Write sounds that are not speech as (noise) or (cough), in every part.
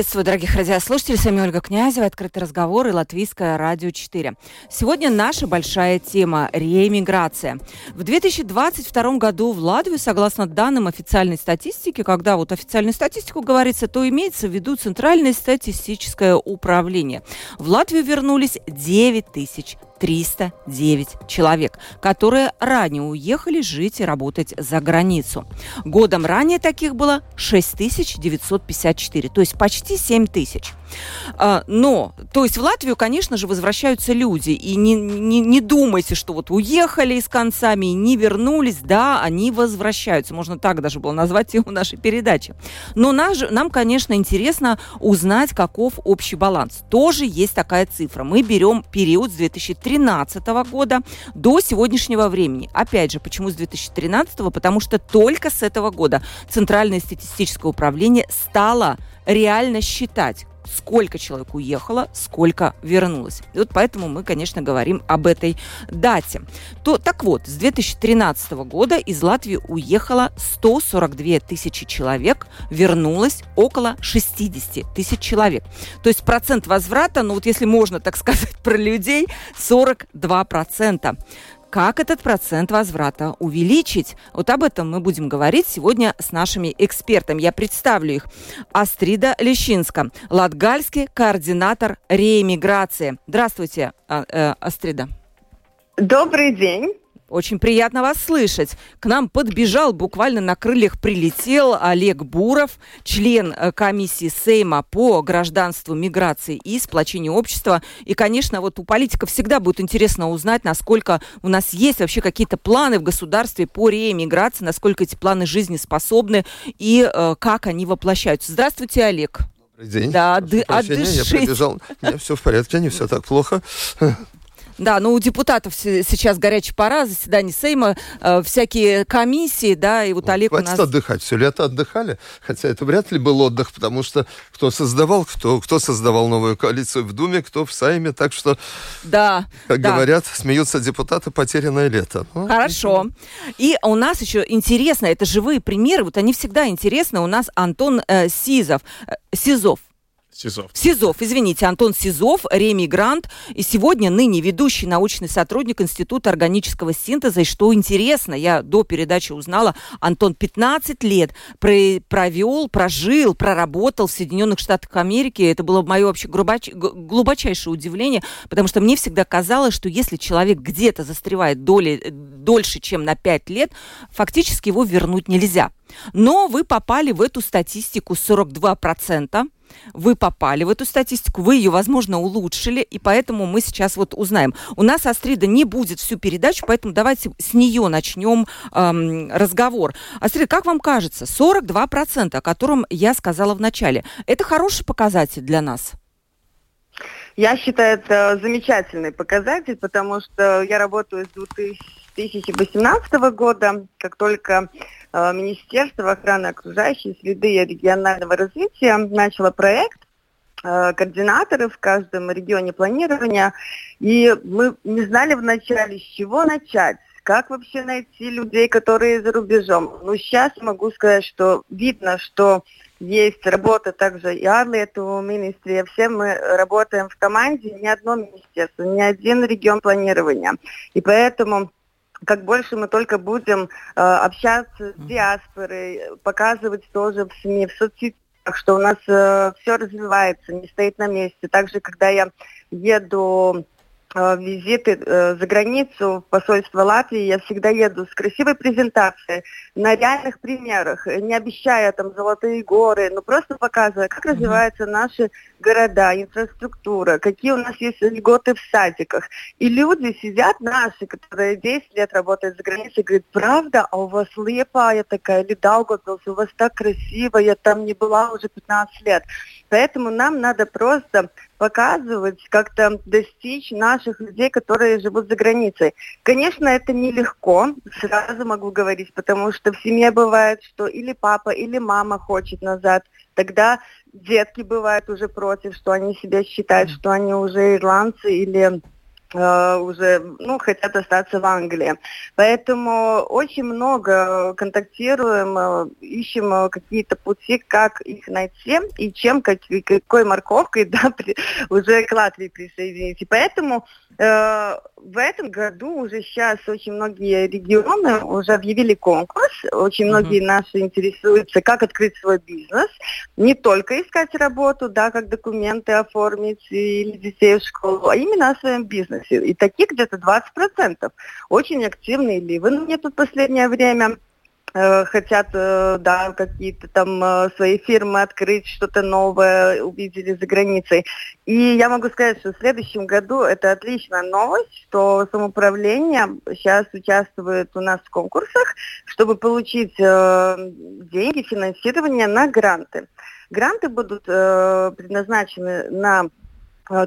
Приветствую, дорогих радиослушателей. С вами Ольга Князева, «Открытый разговор» и Латвийское радио 4. Сегодня наша большая тема – реэмиграция. В 2022 году в Латвию, согласно данным официальной статистики, когда вот официальную статистику говорится, то имеется в виду Центральное статистическое управление. В Латвию вернулись 9 тысяч 309 человек, которые ранее уехали жить и работать за границу. Годом ранее таких было 6954, то есть почти 7 тысяч. А, но, то есть в Латвию, конечно же, возвращаются люди. И не, не, не думайте, что вот уехали с концами и не вернулись. Да, они возвращаются. Можно так даже было назвать тему нашей передачи. Но наш, нам, конечно, интересно узнать, каков общий баланс. Тоже есть такая цифра. Мы берем период с 2013 года до сегодняшнего времени. Опять же, почему с 2013? Потому что только с этого года Центральное статистическое управление стало реально считать, сколько человек уехало, сколько вернулось. И вот поэтому мы, конечно, говорим об этой дате. То, так вот, с 2013 года из Латвии уехало 142 тысячи человек, вернулось около 60 тысяч человек. То есть процент возврата, ну вот если можно так сказать (laughs) про людей, 42 процента. Как этот процент возврата увеличить? Вот об этом мы будем говорить сегодня с нашими экспертами. Я представлю их. Астрида Лещинска, латгальский координатор реэмиграции. Здравствуйте, а, э, Астрида. Добрый день. Очень приятно вас слышать. К нам подбежал, буквально на крыльях прилетел Олег Буров, член э, комиссии Сейма по гражданству, миграции и сплочению общества. И, конечно, вот у политиков всегда будет интересно узнать, насколько у нас есть вообще какие-то планы в государстве по реэмиграции, насколько эти планы жизнеспособны и э, как они воплощаются. Здравствуйте, Олег. Добрый день. Да, ды- Я прибежал. У все в порядке, не все так плохо. Да, ну у депутатов сейчас горячая пора, заседание Сейма, э, всякие комиссии, да, и вот Олег у нас... отдыхать, все лето отдыхали, хотя это вряд ли был отдых, потому что кто создавал, кто, кто создавал новую коалицию в Думе, кто в Сайме, так что, да, как да. говорят, смеются депутаты, потерянное лето. Ну, Хорошо. И у нас еще интересно, это живые примеры, вот они всегда интересны, у нас Антон э, Сизов, э, Сизов, Сизов. Сизов, извините, Антон Сизов, ремигрант, и сегодня ныне ведущий научный сотрудник Института органического синтеза. И что интересно, я до передачи узнала, Антон 15 лет провел, прожил, проработал в Соединенных Штатах Америки. Это было мое вообще глубоч... глубочайшее удивление, потому что мне всегда казалось, что если человек где-то застревает доли, дольше, чем на 5 лет, фактически его вернуть нельзя. Но вы попали в эту статистику 42% вы попали в эту статистику, вы ее, возможно, улучшили, и поэтому мы сейчас вот узнаем. У нас Астрида не будет всю передачу, поэтому давайте с нее начнем эм, разговор. Астрида, как вам кажется, 42%, о котором я сказала в начале, это хороший показатель для нас? Я считаю, это замечательный показатель, потому что я работаю с 2018 года, как только Министерство охраны окружающей среды и регионального развития начало проект э, координаторы в каждом регионе планирования. И мы не знали вначале, с чего начать, как вообще найти людей, которые за рубежом. Но сейчас могу сказать, что видно, что есть работа также и Арлету министре. Все мы работаем в команде, ни одно министерство, ни один регион планирования. И поэтому как больше мы только будем э, общаться с диаспорой, показывать тоже в СМИ, в соцсетях, что у нас э, все развивается, не стоит на месте. Также, когда я еду визиты э, за границу в посольство Латвии, я всегда еду с красивой презентацией, на реальных примерах, не обещая там золотые горы, но просто показывая, как развиваются наши города, инфраструктура, какие у нас есть льготы в садиках. И люди сидят наши, которые 10 лет работают за границей, говорят, правда, а у вас Лепая такая, или Даугавпилс, у вас так красиво, я там не была уже 15 лет. Поэтому нам надо просто показывать, как-то достичь наших людей, которые живут за границей. Конечно, это нелегко, сразу могу говорить, потому что в семье бывает, что или папа, или мама хочет назад, тогда детки бывают уже против, что они себя считают, что они уже ирландцы или уже ну, хотят остаться в Англии. Поэтому очень много контактируем, э, ищем э, какие-то пути, как их найти и чем, как, какой морковкой (laughs) да, при, уже к Латвии присоединить. И поэтому э, в этом году уже сейчас очень многие регионы уже объявили конкурс, очень многие mm-hmm. наши интересуются, как открыть свой бизнес, не только искать работу, да, как документы оформить или детей в школу, а именно о своем бизнесе. И таких где-то 20%. Очень активные ливы. Мне тут последнее время Э, хотят, э, да, какие-то там э, свои фирмы открыть, что-то новое увидели за границей. И я могу сказать, что в следующем году это отличная новость, что самоуправление сейчас участвует у нас в конкурсах, чтобы получить деньги, финансирование на гранты. Гранты будут предназначены на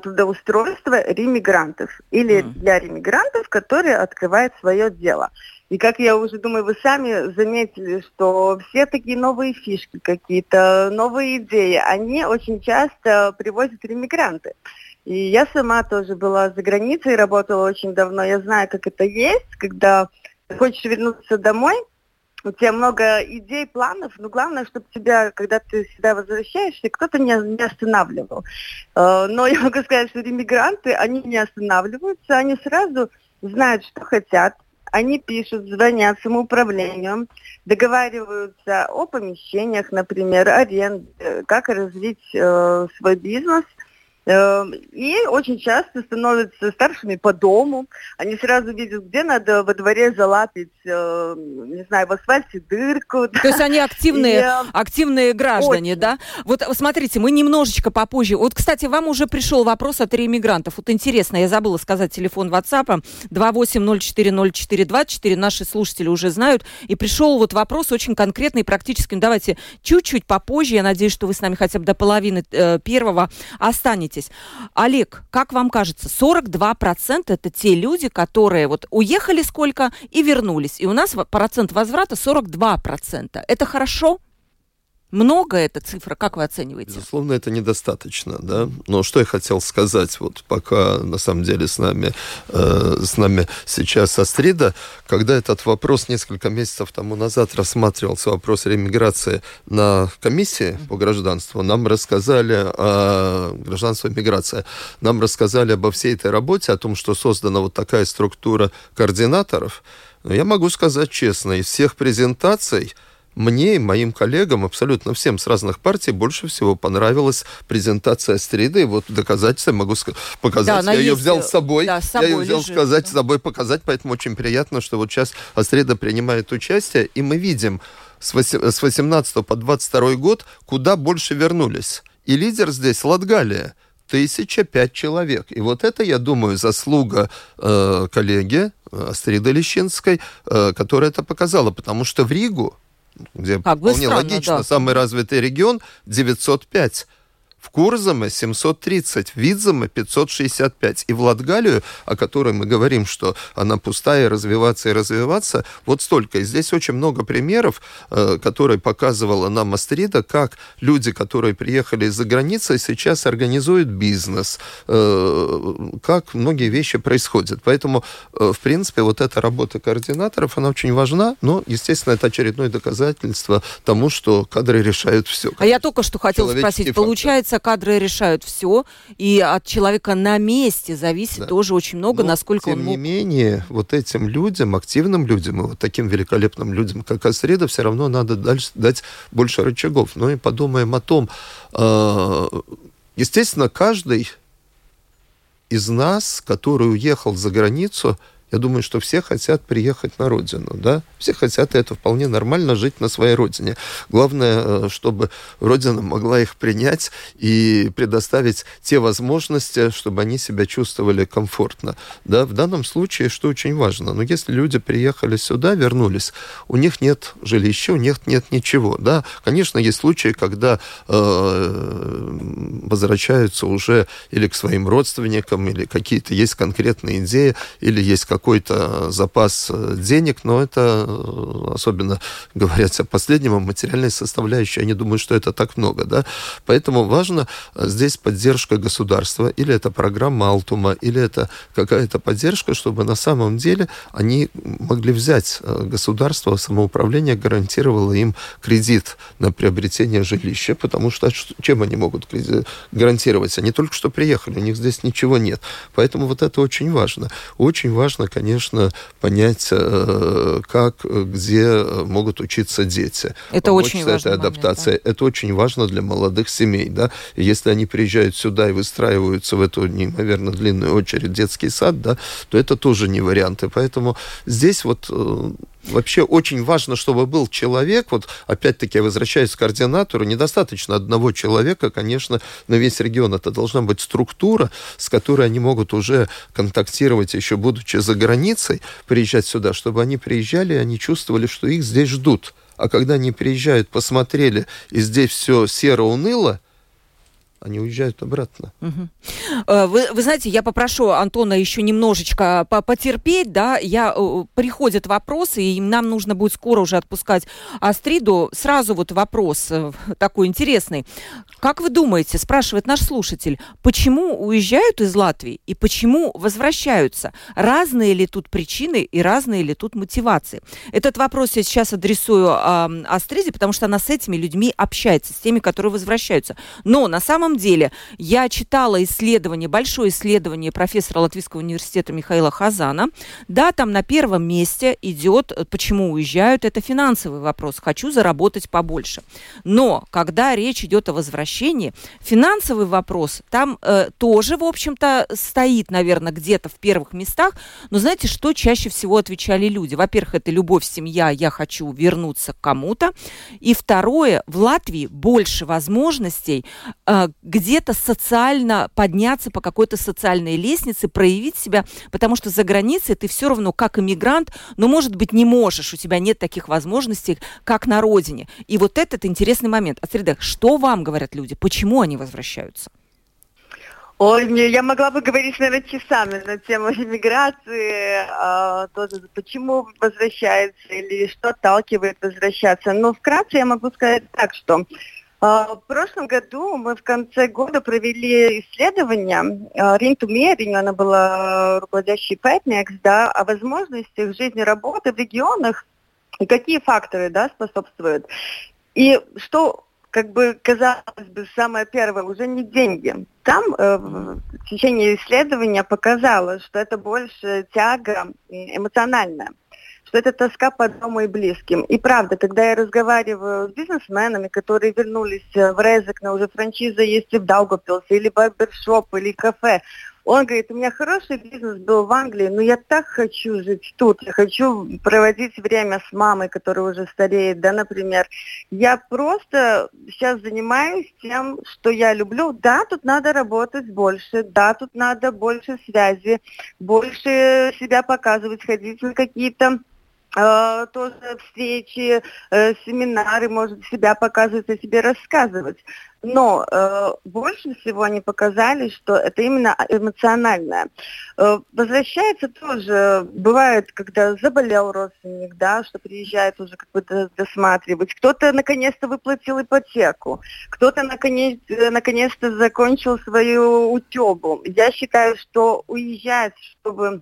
трудоустройство ремигрантов или mm. для ремигрантов, которые открывают свое дело. И как я уже думаю, вы сами заметили, что все такие новые фишки какие-то, новые идеи, они очень часто привозят иммигранты. И я сама тоже была за границей, работала очень давно. Я знаю, как это есть, когда хочешь вернуться домой, у тебя много идей, планов, но главное, чтобы тебя, когда ты сюда возвращаешься, кто-то не, не останавливал. Э, но я могу сказать, что иммигранты, они не останавливаются, они сразу знают, что хотят, они пишут, звонят самоуправлению, договариваются о помещениях, например, аренде, как развить э, свой бизнес – и очень часто становятся старшими по дому. Они сразу видят, где надо во дворе залапить, э, не знаю, в асфальте дырку. То есть они активные, и, э, активные граждане, очень. да? Вот смотрите, мы немножечко попозже. Вот, кстати, вам уже пришел вопрос от реиммигрантов. Вот интересно, я забыла сказать телефон WhatsApp 28040424. Наши слушатели уже знают. И пришел вот вопрос очень конкретный, практический. Давайте чуть-чуть попозже. Я надеюсь, что вы с нами хотя бы до половины э, первого останетесь останетесь. Олег, как вам кажется, 42% это те люди, которые вот уехали сколько и вернулись. И у нас процент возврата 42%. Это хорошо? Много эта цифра, как вы оцениваете? Безусловно, это недостаточно, да. Но что я хотел сказать, вот пока на самом деле с нами, э, с нами сейчас Астрида, когда этот вопрос несколько месяцев тому назад рассматривался, вопрос ремиграции на комиссии по гражданству, нам рассказали о гражданстве и миграции, нам рассказали обо всей этой работе, о том, что создана вот такая структура координаторов. Но я могу сказать честно, из всех презентаций, мне и моим коллегам, абсолютно всем с разных партий, больше всего понравилась презентация Стриды. И вот доказательства могу показать. Да, я ее взял с собой. Да, с собой я ее взял лежит, сказать, да. с собой показать, поэтому очень приятно, что вот сейчас Астрида принимает участие, и мы видим с 18 по 22 год, куда больше вернулись. И лидер здесь Латгалия. Тысяча пять человек. И вот это, я думаю, заслуга э, коллеги э, Астриды Лещинской, э, которая это показала. Потому что в Ригу где как вполне странно, логично, да. самый развитый регион 905 в Курзаме 730, в Видзаме 565. И в Латгалию, о которой мы говорим, что она пустая, развиваться и развиваться, вот столько. И здесь очень много примеров, э, которые показывала нам Астрида, как люди, которые приехали из-за границы, сейчас организуют бизнес, э, как многие вещи происходят. Поэтому, э, в принципе, вот эта работа координаторов, она очень важна, но, естественно, это очередное доказательство тому, что кадры решают все. А я только что хотела спросить, фактор. получается, Оказывается, кадры решают все, и от человека на месте зависит да. тоже очень много, Но, насколько тем он... Тем не менее, вот этим людям, активным людям, и вот таким великолепным людям, как Асреда, все равно надо дальше дать больше рычагов. Ну и подумаем о том, э, естественно, каждый из нас, который уехал за границу, Я думаю, что все хотят приехать на родину, да? Все хотят, и это вполне нормально, жить на своей родине. Главное, э, чтобы родина могла их принять и предоставить те возможности, чтобы они себя чувствовали комфортно. Да? В данном случае, что очень важно, но ну, если люди приехали сюда, вернулись, у них нет жилища, у них нет ничего, да? Конечно, есть случаи, когда э, возвращаются уже или к своим родственникам, или какие-то есть конкретные идеи, или есть как какой-то запас э, денег, но это э, особенно говорят о последнем, о материальной составляющей, я не думаю, что это так много, да, поэтому важно э, здесь поддержка государства, или это программа Алтума, или это какая-то поддержка, чтобы на самом деле они могли взять государство, самоуправление гарантировало им кредит на приобретение жилища, потому что чем они могут гарантировать? Они только что приехали, у них здесь ничего нет. Поэтому вот это очень важно. Очень важно, конечно, понять, э, как, где могут учиться дети. Это Помочь очень важно. этой адаптации. Момент, да. Это очень важно для молодых семей. Да? И если они приезжают сюда и выстраиваются в эту неимоверно длинную очередь детский сад, да, то это тоже не варианты. Поэтому здесь вот э, вообще очень важно, чтобы был человек, вот опять-таки я возвращаюсь к координатору, недостаточно одного человека, конечно, на весь регион. Это должна быть структура, с которой они могут уже контактировать, еще будучи за границей, приезжать сюда, чтобы они приезжали, и они чувствовали, что их здесь ждут. А когда они приезжают, посмотрели, и здесь все серо-уныло, они уезжают обратно. Угу. Вы, вы знаете, я попрошу Антона еще немножечко потерпеть, да, я, э, приходят вопросы, и нам нужно будет скоро уже отпускать Астриду. Сразу вот вопрос э, такой интересный. Как вы думаете, спрашивает наш слушатель, почему уезжают из Латвии и почему возвращаются? Разные ли тут причины и разные ли тут мотивации? Этот вопрос я сейчас адресую э, Астриде, потому что она с этими людьми общается, с теми, которые возвращаются. Но на самом самом деле я читала исследование, большое исследование профессора Латвийского университета Михаила Хазана. Да, там на первом месте идет, почему уезжают, это финансовый вопрос. Хочу заработать побольше. Но когда речь идет о возвращении, финансовый вопрос там э, тоже, в общем-то, стоит, наверное, где-то в первых местах. Но знаете, что чаще всего отвечали люди? Во-первых, это любовь, семья, я хочу вернуться к кому-то. И второе, в Латвии больше возможностей э, где-то социально подняться по какой-то социальной лестнице, проявить себя, потому что за границей ты все равно как иммигрант, но, может быть, не можешь, у тебя нет таких возможностей, как на родине. И вот этот интересный момент. Астрида, что вам говорят люди? Почему они возвращаются? Ой, мне, я могла бы говорить, наверное, часами на тему иммиграции, а, тоже, почему возвращаются или что отталкивает возвращаться. Но вкратце я могу сказать так, что а, в прошлом году мы в конце года провели исследование а, Ринту Мериню, она была руководящей Пэтникс, да, о возможностях жизни работы в регионах и какие факторы да, способствуют. И что как бы казалось бы, самое первое, уже не деньги. Там э, в течение исследования показалось, что это больше тяга эмоциональная что это тоска по дому и близким. И правда, когда я разговариваю с бизнесменами, которые вернулись э, в Резек, на уже франшиза есть и в Даугапилсе, или барбершоп, или кафе, он говорит, у меня хороший бизнес был в Англии, но я так хочу жить тут, я хочу проводить время с мамой, которая уже стареет, да, например. Я просто сейчас занимаюсь тем, что я люблю. Да, тут надо работать больше, да, тут надо больше связи, больше себя показывать, ходить на какие-то тоже встречи, э, семинары, может себя показывать, о себе рассказывать. Но э, больше всего они показали, что это именно эмоциональное. Э, возвращается тоже, бывает, когда заболел родственник, да, что приезжает уже как бы досматривать. Кто-то наконец-то выплатил ипотеку, кто-то наконец, наконец-то закончил свою учебу. Я считаю, что уезжать, чтобы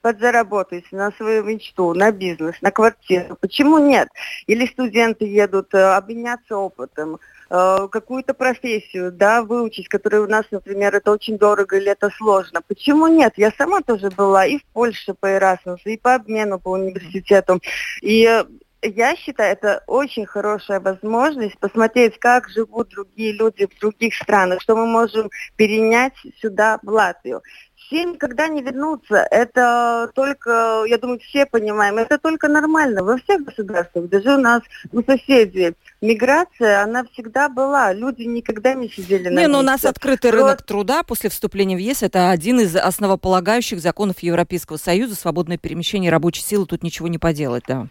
подзаработать на свою мечту, на бизнес, на квартиру. Почему нет? Или студенты едут э, обменяться опытом, э, какую-то профессию, да, выучить, которая у нас, например, это очень дорого или это сложно. Почему нет? Я сама тоже была и в Польше по Erasmus, и по обмену по университету. И я считаю, это очень хорошая возможность посмотреть, как живут другие люди в других странах, что мы можем перенять сюда, в Латвию все никогда не вернутся. Это только, я думаю, все понимаем, это только нормально во всех государствах, даже у нас, у соседей. Миграция, она всегда была. Люди никогда не сидели на Не, но ну, у нас открытый рынок труда после вступления в ЕС. Это один из основополагающих законов Европейского Союза. Свободное перемещение рабочей силы. Тут ничего не поделать, да.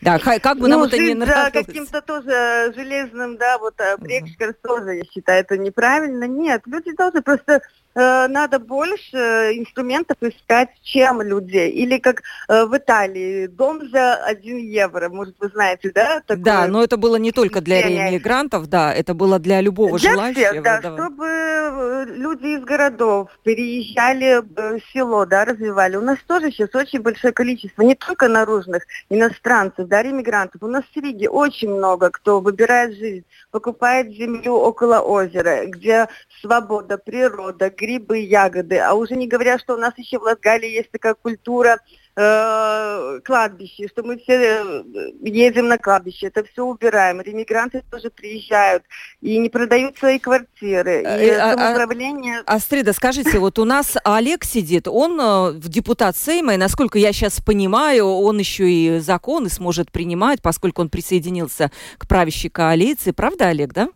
Да, как бы нам ну, это не нравилось. Да, каким-то тоже железным, да, вот прекшкер uh-huh. тоже, я считаю, это неправильно. Нет, люди должны просто надо больше инструментов искать, чем людей. Или как э, в Италии, дом за 1 евро, может, вы знаете, да? Такое да, но это было не только для реиммигрантов, да, это было для любого для желающего. Всех, да, да, чтобы э, люди из городов переезжали в село, да, развивали. У нас тоже сейчас очень большое количество, не только наружных иностранцев, да, реиммигрантов. У нас в Риге очень много кто выбирает жизнь, покупает землю около озера, где свобода, природа, грибы, ягоды. А уже не говоря, что у нас еще в Латгалии есть такая культура э, кладбище, что мы все э, едем на кладбище, это все убираем. Ремигранты тоже приезжают и не продают свои квартиры. И э, а, а, самоуправление... А, Астрида, скажите, вот у нас Олег сидит, он э, в депутат Сейма, и насколько я сейчас понимаю, он еще и законы сможет принимать, поскольку он присоединился к правящей коалиции. Правда, Олег, да?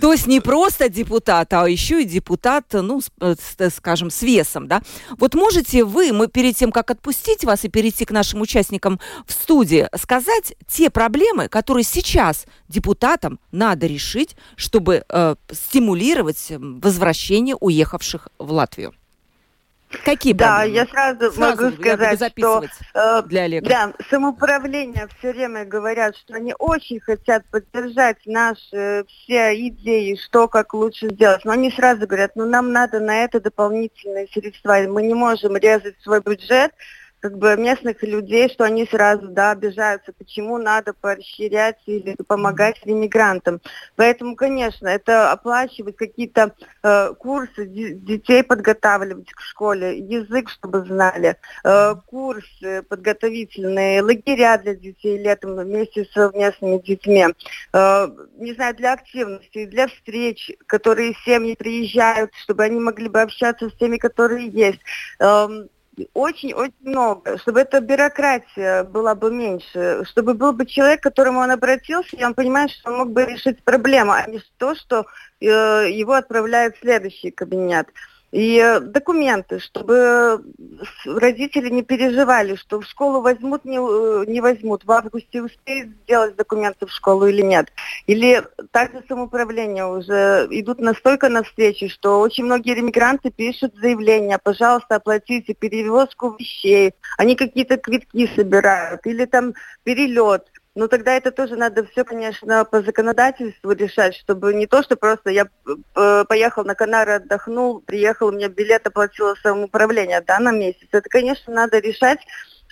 То есть не просто депутат, а еще и депутат, ну, э, скажем, с весом, да? Вот можете вы, мы перед тем, как отпустить вас и перейти к нашим участникам в студии, сказать те проблемы, которые сейчас депутатам надо решить, чтобы э, стимулировать возвращение уехавших в Латвию? Какие Да, проблемы? я сразу, сразу могу сказать, что э, для Олега. Да, самоуправление все время говорят, что они очень хотят поддержать наши все идеи, что как лучше сделать. Но они сразу говорят, ну нам надо на это дополнительные средства. Мы не можем резать свой бюджет, как бы местных людей, что они сразу да, обижаются, почему надо поощрять или помогать иммигрантам. Поэтому, конечно, это оплачивать какие-то э, курсы, детей подготавливать к школе, язык, чтобы знали, э, курсы подготовительные, лагеря для детей летом вместе с местными детьми, э, не знаю, для активности, для встреч, которые семьи приезжают, чтобы они могли бы общаться с теми, которые есть. Э, очень-очень много, чтобы эта бюрократия была бы меньше, чтобы был бы человек, к которому он обратился, и он понимает, что он мог бы решить проблему, а не то, что э, его отправляют в следующий кабинет. И э, документы, чтобы родители не переживали, что в школу возьмут, не, э, не возьмут, в августе успеют сделать документы в школу или нет. Или также самоуправление уже идут настолько навстречу, что очень многие ремигранты пишут заявления, пожалуйста, оплатите перевозку вещей, они какие-то квитки собирают, или там перелет. Ну тогда это тоже надо все, конечно, по законодательству решать, чтобы не то, что просто я э, поехал на Канары, отдохнул, приехал, у меня билет оплатило самоуправление, да, на месяц. Это, конечно, надо решать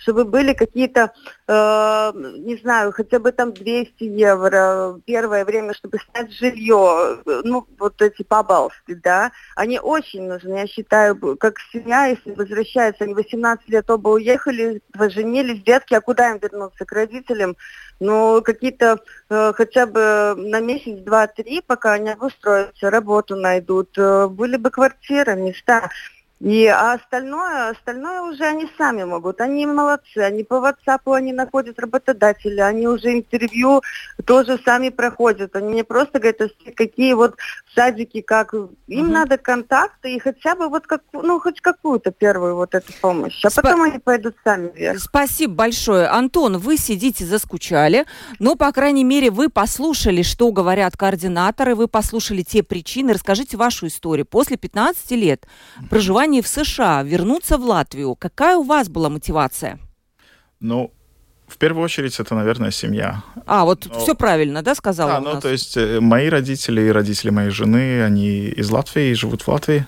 чтобы были какие-то, э, не знаю, хотя бы там 200 евро первое время, чтобы снять жилье, ну, вот эти побалски, да, они очень нужны, я считаю, как семья, если возвращается, они 18 лет оба уехали, поженились, детки, а куда им вернуться, к родителям? Ну, какие-то э, хотя бы на месяц, два, три, пока они обустроятся, работу найдут, э, были бы квартиры, места. И а остальное, остальное уже они сами могут. Они молодцы. Они по WhatsApp они находят работодателя, они уже интервью тоже сами проходят. Они не просто говорят, какие вот садики, как им угу. надо контакты и хотя бы вот как, ну хоть какую-то первую вот эту помощь, а Спа- потом они пойдут сами вверх. Спасибо большое, Антон. Вы сидите заскучали, но по крайней мере вы послушали, что говорят координаторы, вы послушали те причины. Расскажите вашу историю после 15 лет проживания проживании в США вернуться в Латвию, какая у вас была мотивация? Ну, в первую очередь, это, наверное, семья. А, вот Но... все правильно, да, сказала? Да, ну, то есть э, мои родители и родители моей жены, они из Латвии и живут в Латвии.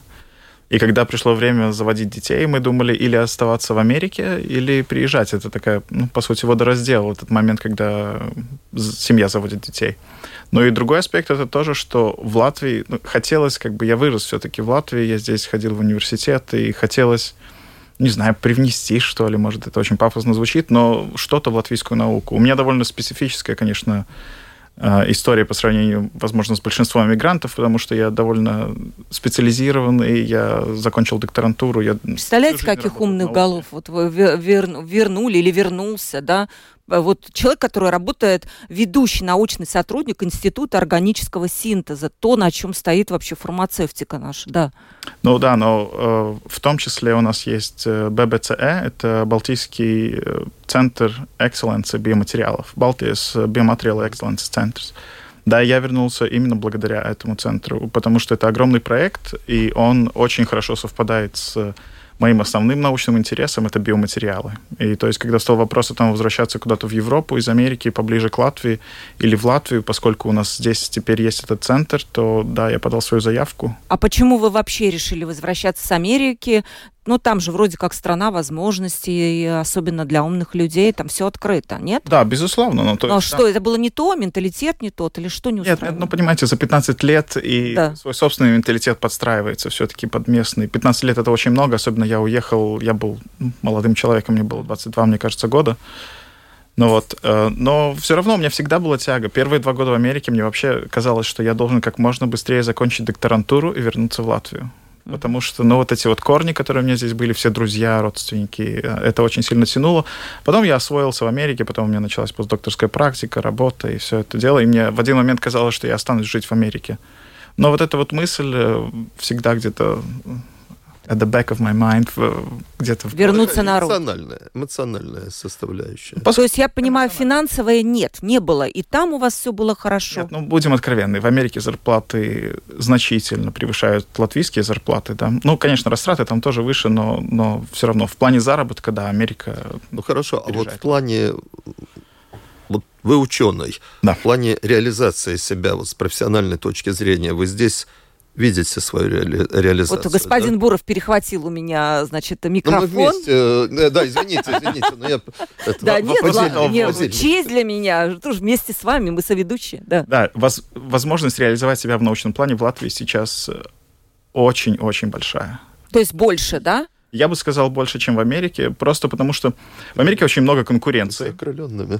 И когда пришло время заводить детей, мы думали или оставаться в Америке, или приезжать. Это такая, ну, по сути, водораздел, этот момент, когда семья заводит детей. Но и другой аспект это тоже, что в Латвии ну, хотелось, как бы я вырос все-таки в Латвии, я здесь ходил в университет, и хотелось не знаю, привнести, что ли, может, это очень пафосно звучит, но что-то в латвийскую науку. У меня довольно специфическая, конечно, э, история по сравнению, возможно, с большинством мигрантов, потому что я довольно специализированный, я закончил докторантуру. Я Представляете, каких умных голов вот вы вернули или вернулся, да, Э, вот человек, который работает, ведущий научный сотрудник Института органического синтеза, то, на чем стоит вообще фармацевтика наша, да. Ну да, но э, в том числе у нас есть э, ББЦЭ, это Балтийский э, центр экселленции биоматериалов, Baltics Biomaterial Excellence Centers. Да, я вернулся именно благодаря этому центру, потому что это огромный проект, и он очень хорошо совпадает с моим основным научным интересом это биоматериалы. И то есть, когда стал вопрос о том, возвращаться куда-то в Европу из Америки, поближе к Латвии или в Латвию, поскольку у нас здесь теперь есть этот центр, то да, я подал свою заявку. А почему вы вообще решили возвращаться с Америки? Ну, там же вроде как страна возможностей, особенно для умных людей, там все открыто, нет? Да, безусловно. Но, то но есть, что, да. это было не то, менталитет не тот, или что не? Нет, нет, ну, понимаете, за 15 лет и да. свой собственный менталитет подстраивается все-таки под местный. 15 лет это очень много, особенно я уехал, я был молодым человеком, мне было 22, мне кажется, года. Ну вот, э, но все равно у меня всегда была тяга. Первые два года в Америке мне вообще казалось, что я должен как можно быстрее закончить докторантуру и вернуться в Латвию. Потому что, ну, вот эти вот корни, которые у меня здесь были, все друзья, родственники, э, это очень сильно тянуло. Потом я освоился в Америке, потом у меня началась постдокторская практика, работа и все это дело. И мне в один момент казалось, что я останусь жить в Америке. Но вот эта вот мысль э, всегда где-то at the back of my mind, где-то... Вернуться на руку. Эмоциональная, эмоциональная составляющая. По... То есть, я понимаю, финансовая нет, не было. И там у вас все было хорошо. Нет, ну, будем откровенны. В Америке зарплаты значительно превышают латвийские зарплаты. Да? Ну, конечно, растраты там тоже выше, но, но все равно в плане заработка, да, Америка... Ну, хорошо. А вот в плане вот вы ученый, да. в плане реализации себя вот с профессиональной точки зрения, вы здесь видите свою реали реализацию. Вот господин да? Буров перехватил у меня, значит, микрофон. Ну, мы вместе, э, да, извините, извините, но я... Это, да, нет, честь для меня, тоже вместе с вами, мы соведущие, да. Да, воз, возможность реализовать себя в научном плане в Латвии сейчас очень-очень большая. То есть больше, да? Я бы сказал больше, чем в Америке, просто потому что в Америке очень много конкуренции. Окрыленными.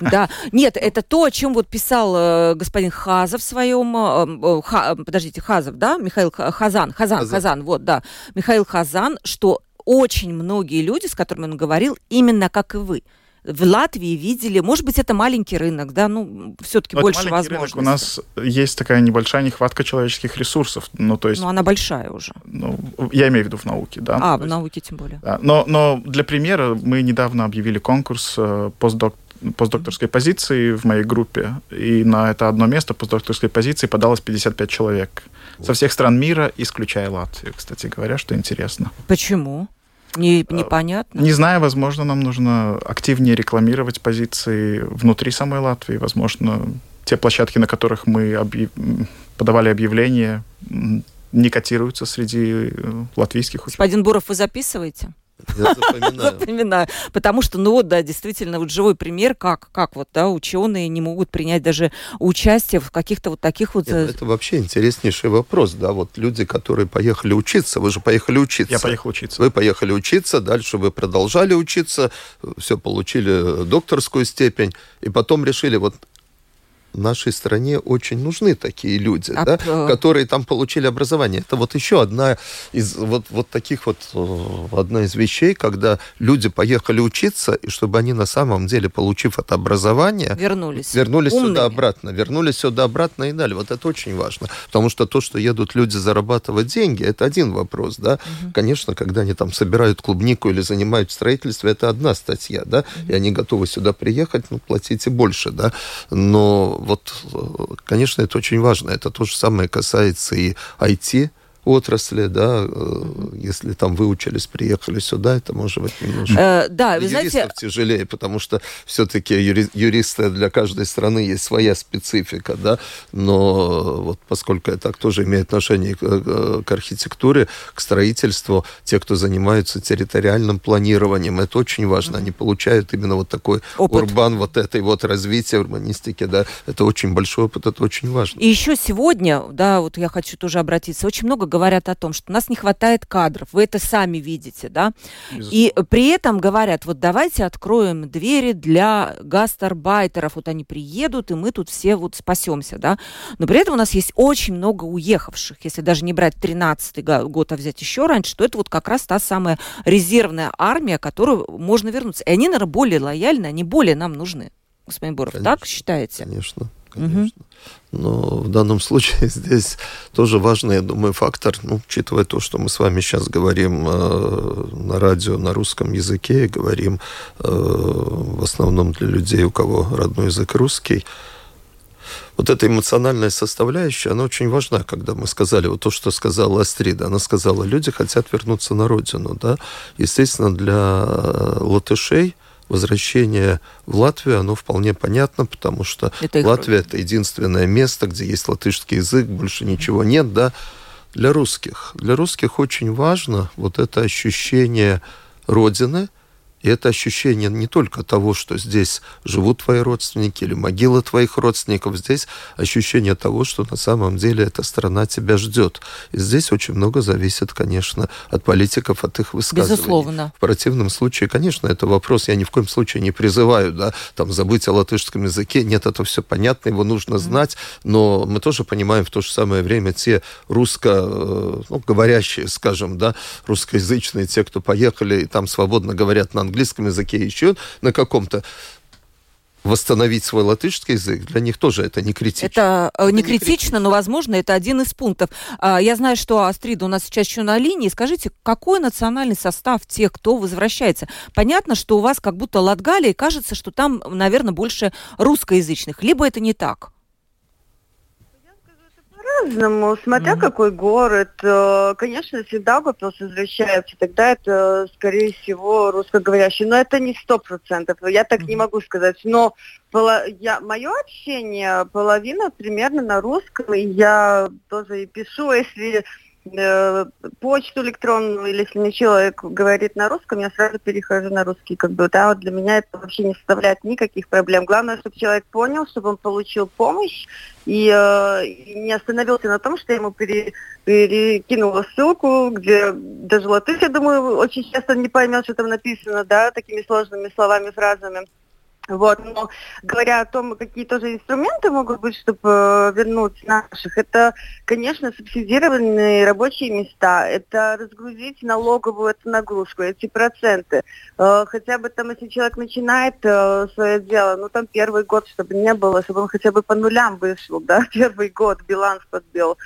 Да, нет, это то, о чем вот писал э, господин Хазов в своем, э, э, ха, подождите, Хазов, да, Михаил Хазан, Хазан, Хазан, Хазан, вот, да, Михаил Хазан, что очень многие люди, с которыми он говорил, именно как и вы, в Латвии видели, может быть, это маленький рынок, да, ну, все-таки больше возможностей. У нас есть такая небольшая нехватка человеческих ресурсов, ну, то есть... Ну, она большая уже. Ну, я имею в виду в науке, да. А, в есть, науке тем более. Да, но, но для примера мы недавно объявили конкурс э, постдок постдокторской позиции в моей группе, и на это одно место постдокторской позиции подалось 55 человек. Со всех стран мира, исключая Латвию, кстати говоря, что интересно. Почему? Не, непонятно. Не знаю, возможно, нам нужно активнее рекламировать позиции внутри самой Латвии. Возможно, те площадки, на которых мы объяв... подавали объявления, не котируются среди э, латвийских ученых. Господин Буров, вы записываете? Я запоминаю. запоминаю. Потому что, ну вот, да, действительно, вот живой пример, как, как вот, да, ученые не могут принять даже участие в каких-то вот таких вот... Нет, э, это вообще интереснейший вопрос, да, вот люди, которые поехали учиться, вы же поехали учиться. Я поехал учиться. Вы поехали учиться, дальше вы продолжали учиться, все, получили докторскую степень, и потом решили, вот нашей стране очень нужны такие люди, а да, про... которые там получили образование. Это вот еще одна из вот, вот таких вот э, одна из вещей, когда люди поехали учиться, и чтобы они на самом деле, получив это образование, вернулись, вернулись сюда обратно, вернулись сюда обратно и дали. Вот это очень важно, потому что то, что едут люди зарабатывать деньги, это один вопрос, да. Угу. Конечно, когда они там собирают клубнику или занимаются строительством, это одна статья, да, угу. и они готовы сюда приехать, ну платите больше, да, но вот, конечно, это очень важно. Это то же самое касается и IT, отрасли, да, э, если там выучились, приехали сюда, это может быть немножко э, да, вы знаете... тяжелее, потому что все-таки юри... юристы для каждой страны есть своя специфика, да, но вот поскольку это тоже имеет отношение к, к архитектуре, к строительству, те, кто занимаются территориальным планированием, это очень важно, они получают именно вот такой опыт. урбан, вот этой вот развития урбанистики, да, это очень большой опыт, это очень важно. И еще сегодня, да, вот я хочу тоже обратиться, очень много говорят о том, что у нас не хватает кадров, вы это сами видите, да, и при этом говорят, вот давайте откроем двери для гастарбайтеров, вот они приедут, и мы тут все вот спасемся, да, но при этом у нас есть очень много уехавших, если даже не брать 13 год, а взять еще раньше, то это вот как раз та самая резервная армия, которую можно вернуться. И они, наверное, более лояльны, они более нам нужны. Господин Боров, конечно, так считаете? Конечно конечно. Угу. Но в данном случае (laughs) здесь тоже важный, я думаю, фактор, ну, учитывая то, что мы с вами сейчас говорим э, на радио на русском языке, говорим э, в основном для людей, у кого родной язык русский, вот эта эмоциональная составляющая, она очень важна, когда мы сказали, вот то, что сказала Астрида, она сказала, люди хотят вернуться на родину, да, естественно, для э, латышей возвращение в Латвию, оно вполне понятно, потому что это Латвия это единственное место, где есть латышский язык, больше ничего нет, да. Для русских. Для русских очень важно вот это ощущение родины – и это ощущение не только того, что здесь живут твои родственники или могила твоих родственников, здесь ощущение того, что на самом деле эта страна тебя ждет. И здесь очень много зависит, конечно, от политиков, от их высказываний. Безусловно. В противном случае, конечно, это вопрос, я ни в коем случае не призываю, да, там, забыть о латышском языке. Нет, это все понятно, его нужно знать, но мы тоже понимаем в то же самое время те русско, э, ну, говорящие, скажем, да, русскоязычные, те, кто поехали и там свободно говорят на английском языке, еще на каком-то восстановить свой латышский язык, для них тоже это не критично. Это, э, это не, критично, критично, но, возможно, это один из пунктов. А, я знаю, что Астрида у нас сейчас еще на линии. Скажите, какой национальный состав тех, кто возвращается? Понятно, что у вас как будто Латгалия, и кажется, что там, наверное, больше русскоязычных. Либо это не так? По-разному, смотря mm-hmm. какой город. Э, конечно, если Даугавпилс возвращается, тогда это, скорее всего, русскоговорящий. Но это не сто процентов, я так mm-hmm. не могу сказать. Но я, мое общение, половина примерно на русском, и я тоже и пишу, если Э, почту электронную, или если мне человек говорит на русском, я сразу перехожу на русский. Как бы, да, вот для меня это вообще не составляет никаких проблем. Главное, чтобы человек понял, чтобы он получил помощь и, э, и не остановился на том, что я ему пере, перекинула ссылку, где даже латыш, я думаю, очень часто не поймет, что там написано, да, такими сложными словами, фразами. Вот, но говоря о том, какие тоже инструменты могут быть, чтобы э, вернуть наших, это, конечно, субсидированные рабочие места, это разгрузить налоговую эту нагрузку, эти проценты. Э, хотя бы там, если человек начинает э, свое дело, ну там первый год, чтобы не было, чтобы он хотя бы по нулям вышел, да, (laughs) первый год биланс подбил.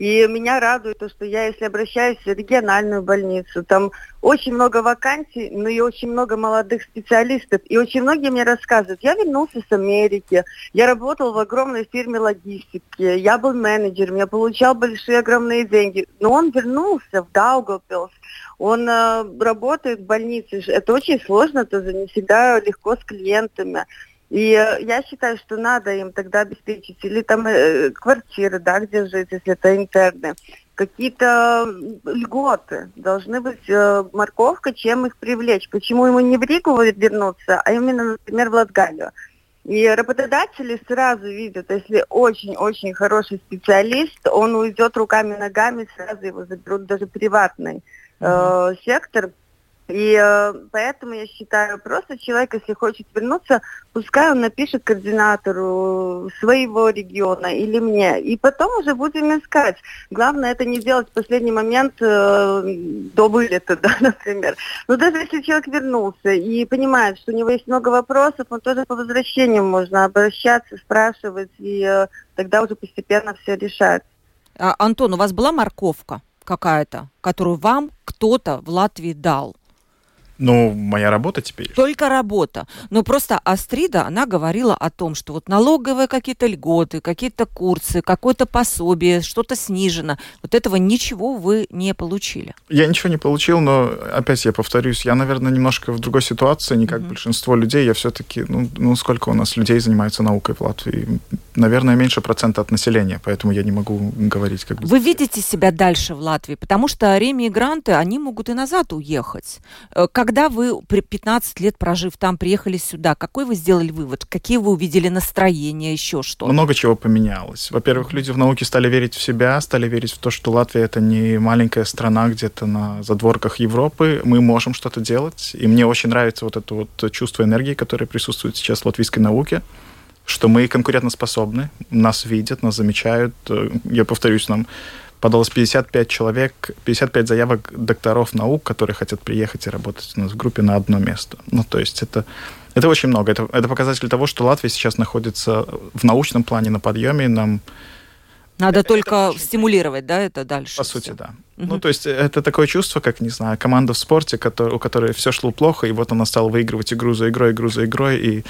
И меня радует то, что я, если обращаюсь в региональную больницу, там очень много вакансий, но и очень много молодых специалистов. И очень многие мне рассказывают, я вернулся с Америки, я работал в огромной фирме логистики, я был менеджером, я получал большие огромные деньги. Но он вернулся в Даугавпилс, он э, работает в больнице. Это очень сложно, тоже не всегда легко с клиентами. И э, я считаю, что надо им тогда обеспечить или там э, квартиры, да, где жить, если это интерны, какие-то льготы. Должны быть э, морковка, чем их привлечь. Почему ему не в Ригу вернуться, а именно, например, в Латгалию. И работодатели сразу видят, если очень-очень хороший специалист, он уйдет руками-ногами, сразу его заберут даже приватный э, сектор, и э, поэтому я считаю, просто человек, если хочет вернуться, пускай он напишет координатору своего региона или мне. И потом уже будем искать. Главное это не делать в последний момент э, до вылета, (laughs) да, например. Но даже если человек вернулся и понимает, что у него есть много вопросов, он тоже по возвращению можно обращаться, спрашивать, и э, тогда уже постепенно все решать. А, Антон, у вас была морковка какая-то, которую вам кто-то в Латвии дал? Ну, моя работа теперь. Только работа. Но просто Астрида, она говорила о том, что вот налоговые какие-то льготы, какие-то курсы, какое-то пособие, что-то снижено. Вот этого ничего вы не получили. Я ничего не получил, но опять я повторюсь, я, наверное, немножко в другой ситуации, не как mm-hmm. большинство людей. Я все-таки, ну, ну, сколько у нас людей занимается наукой в Латвии? Наверное, меньше процента от населения, поэтому я не могу говорить как бы... Вы видите себя дальше в Латвии? Потому что ремигранты, они могут и назад уехать. Как э, когда вы, 15 лет прожив там, приехали сюда, какой вы сделали вывод? Какие вы увидели настроения, еще что? Много чего поменялось. Во-первых, люди в науке стали верить в себя, стали верить в то, что Латвия это не маленькая страна где-то на задворках Европы. Мы можем что-то делать. И мне очень нравится вот это вот чувство энергии, которое присутствует сейчас в латвийской науке что мы конкурентоспособны, нас видят, нас замечают. Я повторюсь, нам подалось 55 человек, 55 заявок докторов наук, которые хотят приехать и работать у нас в группе на одно место. Ну, то есть это, это очень много. Это, это показатель того, что Латвия сейчас находится в научном плане на подъеме. Нам надо это только очень... стимулировать, да, это дальше. По сути, да. Угу. Ну, то есть это такое чувство, как, не знаю, команда в спорте, который, у которой все шло плохо, и вот она стала выигрывать игру за игрой, игру за игрой, и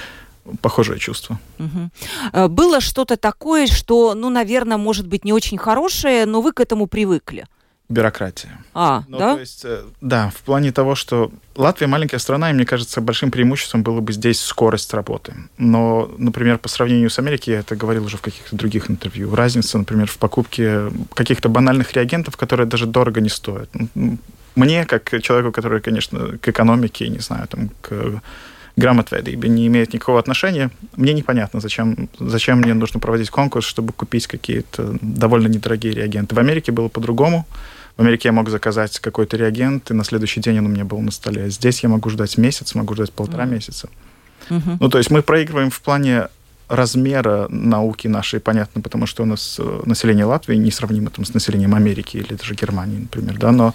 похожее чувство. Угу. Было что-то такое, что, ну, наверное, может быть не очень хорошее, но вы к этому привыкли? Бюрократия. А, ну, да? То есть, э, да, в плане того, что Латвия маленькая страна, и мне кажется, большим преимуществом было бы здесь скорость работы. Но, например, по сравнению с Америкой, я это говорил уже в каких-то других интервью, разница, например, в покупке каких-то банальных реагентов, которые даже дорого не стоят. Мне, как человеку, который, конечно, к экономике, не знаю, там, к грамотведибе не имеет никакого отношения. Мне непонятно, зачем, зачем мне нужно проводить конкурс, чтобы купить какие-то довольно недорогие реагенты. В Америке было по-другому. В Америке я мог заказать какой-то реагент, и на следующий день он у меня был на столе. Здесь я могу ждать месяц, могу ждать полтора mm-hmm. месяца. Mm-hmm. Ну, то есть мы проигрываем в плане размера науки нашей, понятно, потому что у нас э, население Латвии несравнимо там, с населением Америки или даже Германии, например, да, но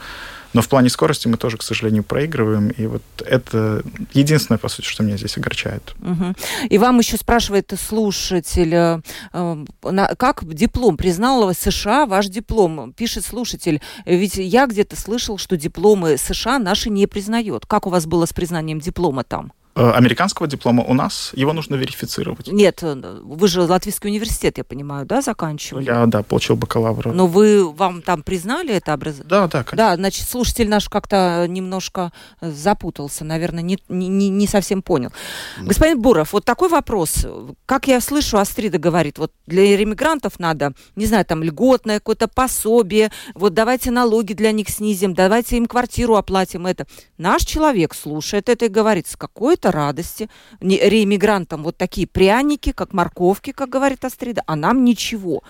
но в плане скорости мы тоже, к сожалению, проигрываем. И вот это единственное, по сути, что меня здесь огорчает. Угу. И вам еще спрашивает слушатель, э, э как диплом? Признала США ваш диплом? Пишет слушатель. Ведь я где-то слышал, что дипломы США наши не признает. Как у вас было с признанием диплома там? Э, американского диплома у нас, его нужно верифицировать. Нет, э, вы же Латвийский университет, я понимаю, да, заканчивали? Я, да, получил бакалавра. Но вы, вам там признали это образование? Да, да, конечно. Да, значит, слушатель наш как-то немножко запутался, наверное, не, не, не совсем понял. Да. Господин Буров, вот такой вопрос. Как я слышу, Астрида говорит, вот для ремигрантов надо, не знаю, там, льготное какое-то пособие, вот давайте налоги для них снизим, давайте им квартиру оплатим, это. Наш человек слушает это и говорит, с какой-то какой-то радости. Реэмигрантам вот такие пряники, как морковки, как говорит Астрида, а нам ничего.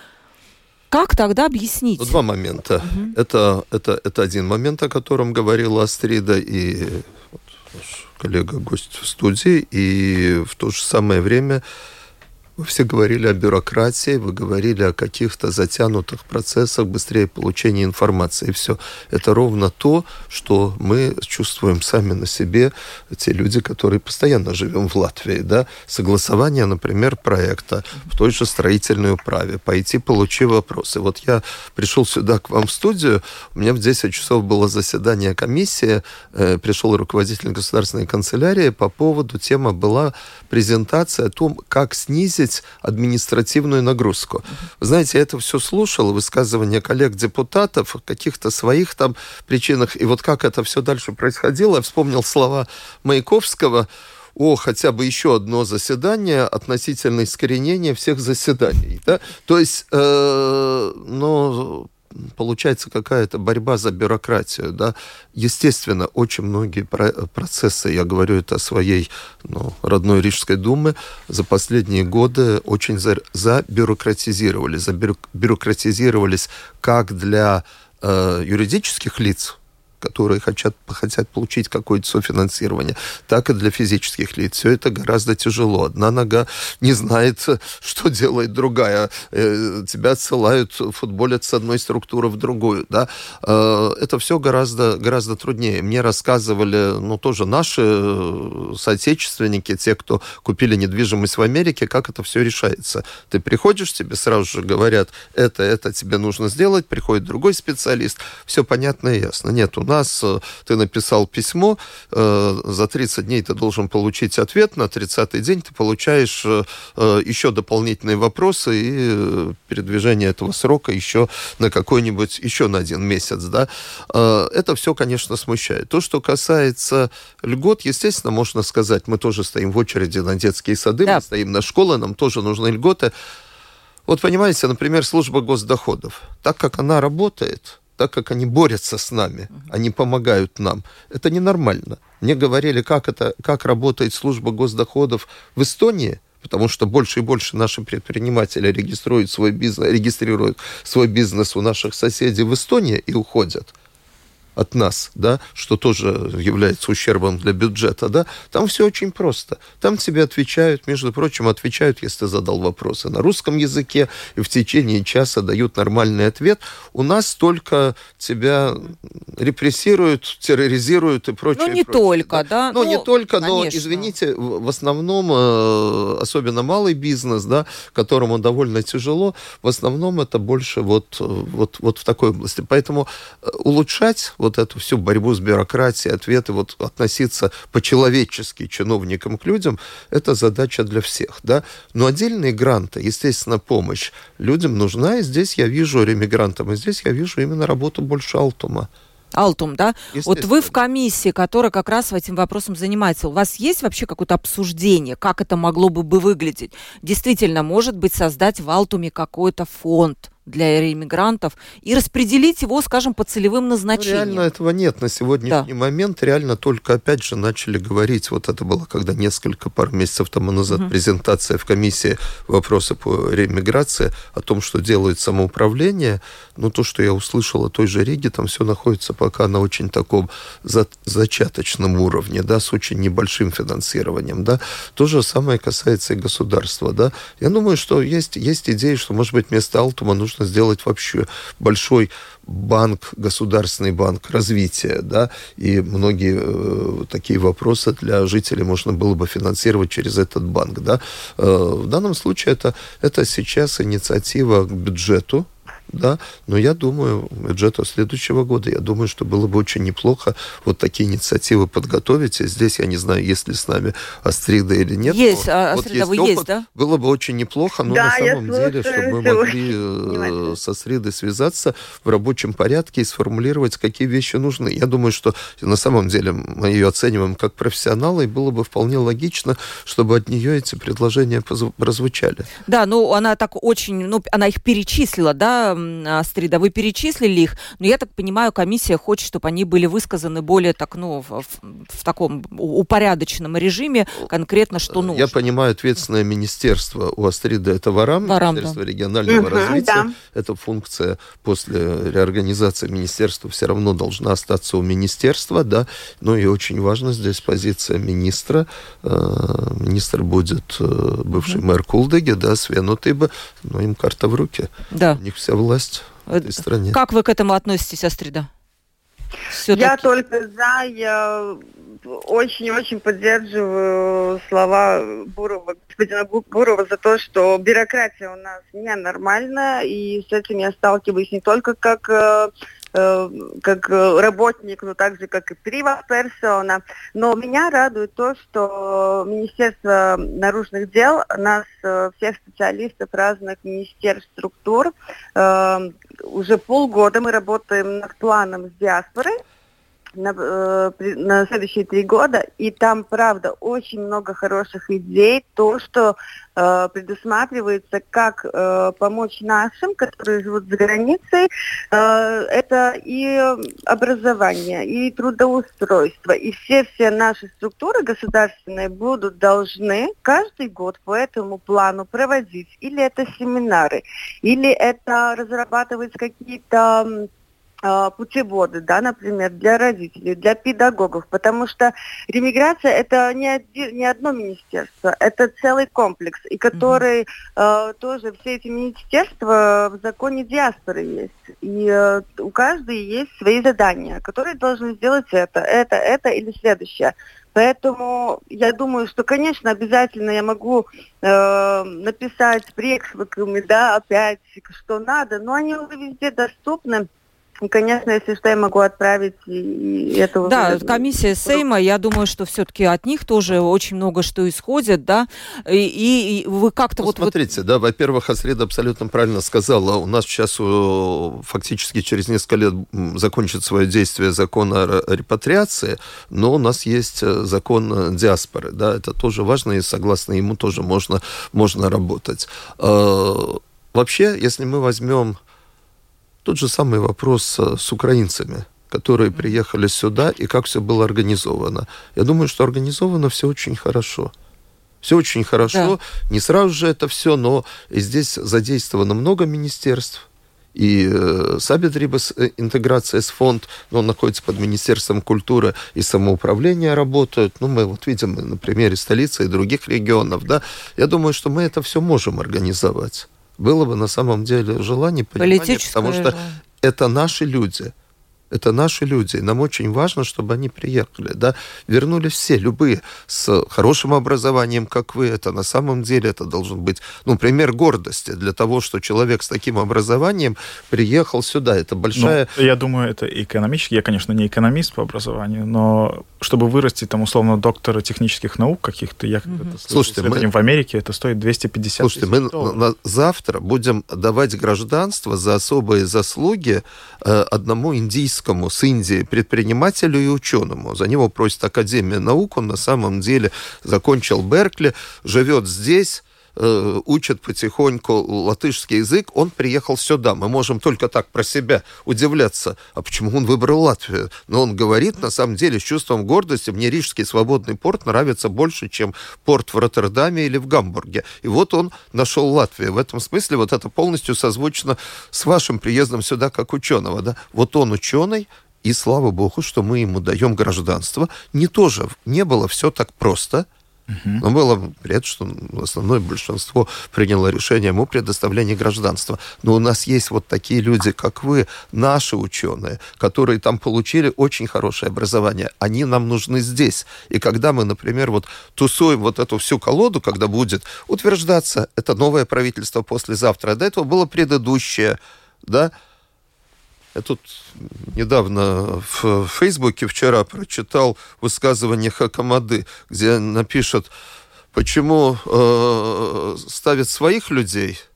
Как тогда объяснить? Ну, два момента. Угу. Это, это, это один момент, о котором говорила Астрида и вот, коллега-гость в студии, и в то же самое время вы все говорили о бюрократии, вы говорили о каких-то затянутых процессах, быстрее получения информации. И все. Это ровно то, что мы чувствуем сами на себе, те люди, которые постоянно живем в Латвии. Да? Согласование, например, проекта в той же строительной управе. Пойти, получи вопросы. Вот я пришел сюда к вам в студию, у меня в 10 часов было заседание комиссии, э, пришел руководитель государственной канцелярии, по поводу, тема была презентация о том, как снизить снизить административную нагрузку. Вы знаете, я это все слушал, высказывания коллег-депутатов о каких-то своих там причинах, и вот как это все дальше происходило, я вспомнил слова Маяковского, о хотя бы еще одно заседание относительно искоренения всех заседаний. Да? То есть, э, ну, получается какая-то борьба за бюрократию, да. Естественно, очень многие процессы, я говорю это о своей ну, родной Рижской думе, за последние годы очень за, забюрократизировались. Забюрократизировались как для э, юридических лиц, которые хотят, хотят получить какое-то софинансирование, так и для физических лиц. Все это гораздо тяжело. Одна нога не знает, что делает другая. Э, тебя отсылают, футболят с одной структуры в другую. Да? Э, это все гораздо, гораздо труднее. Мне рассказывали, ну, тоже наши э, соотечественники, те, кто купили недвижимость в Америке, как это все решается. Ты приходишь, тебе сразу же говорят, это, это тебе нужно сделать, приходит другой специалист, все понятно и ясно. Нет, у нас нас э, ты написал письмо, э, за 30 дней ты должен получить ответ, на 30-й день ты получаешь э, еще дополнительные вопросы и передвижение этого срока еще на какой-нибудь, еще на один месяц, да. Это все, конечно, смущает. То, что касается льгот, естественно, можно сказать, мы тоже стоим в очереди на детские сады, да. мы стоим на школы, нам тоже нужны льготы. Вот понимаете, например, служба госдоходов, так как она работает, так как они борются с нами, они помогают нам. Это ненормально. Мне говорили, как, это, как работает служба госдоходов в Эстонии, потому что больше и больше наши предприниматели регистрируют свой бизнес, регистрируют свой бизнес у наших соседей в Эстонии и уходят – от нас, да, что тоже является ущербом для бюджета, да, там все очень просто. Там тебе отвечают, между прочим, отвечают, если ты задал вопросы на русском языке, и в течение часа дают нормальный ответ. У нас только тебя репрессируют, терроризируют и прочее. Ну, не прочее, только, да? да? Ну, ну, не только, конечно. но, извините, в основном, э, особенно малый бизнес, да, которому довольно тяжело, в основном это больше вот, вот, вот в такой области. Поэтому э, улучшать вот эту всю борьбу с бюрократией, ответы, вот относиться по-человечески чиновникам к людям, это задача для всех, да. Но отдельные гранты, естественно, помощь людям нужна, и здесь я вижу ремигрантам, и здесь я вижу именно работу больше Алтума. Алтум, да? Вот вы в комиссии, которая как раз этим вопросом занимается, у вас есть вообще какое-то обсуждение, как это могло бы, бы выглядеть? Действительно, может быть, создать в Алтуме какой-то фонд, для реиммигрантов и распределить его, скажем, по целевым назначениям. Ну, реально этого нет на сегодняшний да. момент. Реально только опять же начали говорить, вот это было когда несколько пар месяцев тому назад угу. презентация в комиссии вопросы по реиммиграции о том, что делает самоуправление. Но то, что я услышал о той же Риге, там все находится пока на очень таком за, зачаточном уровне, да, с очень небольшим финансированием, да. То же самое касается и государства, да. Я думаю, что есть, есть идеи, что, может быть, вместо Алтума нужно нужно сделать вообще большой банк, государственный банк развития, да, и многие э, такие вопросы для жителей можно было бы финансировать через этот банк, да. Э, в данном случае это, это сейчас инициатива к бюджету, да, но я думаю, бюджета следующего года, я думаю, что было бы очень неплохо вот такие инициативы подготовить. И здесь я не знаю, есть ли с нами Астрида или нет. Есть, а, Астрида, вот вы есть, да? Было бы очень неплохо, но да, на самом деле, чтобы мы могли э, со Астридой связаться в рабочем порядке и сформулировать, какие вещи нужны. Я думаю, что на самом деле мы ее оцениваем как профессионала, и было бы вполне логично, чтобы от нее эти предложения прозвучали. Да, ну она так очень, ну она их перечислила, да, Астрида, вы перечислили их, но я так понимаю, комиссия хочет, чтобы они были высказаны более так, ну, в, в, таком упорядоченном режиме, конкретно что нужно. Я понимаю, ответственное министерство у Астрида это ВАРАМ, Варам Министерство да. регионального угу, развития. Да. Эта функция после реорганизации министерства все равно должна остаться у министерства, да, но и очень важно здесь позиция министра. Э, министр будет э, бывший угу. мэр Кулдеги, да, Свену Тыба, но им карта в руки. Да. У них вся власть в этой стране. Как вы к этому относитесь, Астрида? Я только за, я очень-очень поддерживаю слова Бурова, господина Бурова за то, что бюрократия у нас ненормальная, и с этим я сталкиваюсь не только как э, Э, как работник, но так же, как и прива персона. Но меня радует то, что Министерство наружных дел, нас, э, всех специалистов разных министерств, структур, э, уже полгода мы работаем над планом с диаспорой, на, э, на следующие три года, и там, правда, очень много хороших идей, то, что э, предусматривается, как э, помочь нашим, которые живут за границей, э, это и образование, и трудоустройство, и все-все наши структуры государственные будут должны каждый год по этому плану проводить, или это семинары, или это разрабатывать какие-то а, путеводы, да, например, для родителей, для педагогов, потому что ремиграция это не, один, не одно министерство, это целый комплекс, и который э, тоже все эти министерства в законе диаспоры есть, и э, у каждой есть свои задания, которые должны сделать это, это, это или следующее. Поэтому я думаю, что, конечно, обязательно я могу э, написать приксвыками, да, опять, что надо, но они уже везде доступны. И, конечно, если что, я могу отправить и это Да, комиссия Сейма, я думаю, что все-таки от них тоже очень много что исходит, да, и, и вы как-то ну, вот... Смотрите, вот... да, во-первых, Асрида абсолютно правильно сказала, у нас сейчас фактически через несколько лет закончит свое действие закон о репатриации, но у нас есть э, закон диаспоры, да, это тоже важно, и согласно ему тоже можно, можно работать. Э, вообще, если мы возьмем тот же самый вопрос э, с украинцами которые приехали сюда, и как все было организовано. Я думаю, что организовано все очень хорошо. Все очень хорошо. Да. Не сразу же это все, но здесь задействовано много министерств. И э, э, интеграция с фонд, но он находится под Министерством культуры и самоуправления работают. Ну, мы вот видим на примере столицы и других регионов, да. Я думаю, что мы это все можем организовать. Было бы на самом деле желание, понимание, потому что это наши люди – это наши люди. Нам очень важно, чтобы они приехали. Да? Вернулись все, любые, с хорошим образованием, как вы. Это на самом деле это должен быть ну, пример гордости для того, что человек с таким образованием приехал сюда. Это большая... Ну, я думаю, это экономически. Я, конечно, не экономист по образованию, но чтобы вырасти, там, условно, доктора технических наук каких-то, я mm-hmm. Слушайте, мы... в Америке, это стоит 250 Слушайте, мы долларов. на, завтра будем давать гражданство за особые заслуги э, одному индийскому индийскому с Индии предпринимателю и ученому. За него просит Академия наук, он на самом деле закончил Беркли, живет здесь, э, учит потихоньку латышский язык, он приехал сюда. Мы можем только так про себя удивляться, а почему он выбрал Латвию? Но он говорит, на самом деле, с чувством гордости, мне Рижский свободный порт нравится больше, чем порт в Роттердаме или в Гамбурге. И вот он нашел Латвию. В этом смысле вот это полностью созвучно с вашим приездом сюда как ученого. Да? Вот он ученый, и слава богу, что мы ему даем гражданство. Не тоже не было все так просто. Но было приятно, что основное большинство приняло решение о предоставлении гражданства. Но у нас есть вот такие люди, как вы, наши ученые, которые там получили очень хорошее образование. Они нам нужны здесь. И когда мы, например, вот тусуем вот эту всю колоду, когда будет утверждаться это новое правительство послезавтра, а до этого было предыдущее, да, я тут недавно в Фейсбуке вчера прочитал высказывание Хакамады, где напишут, почему э, ставят своих людей –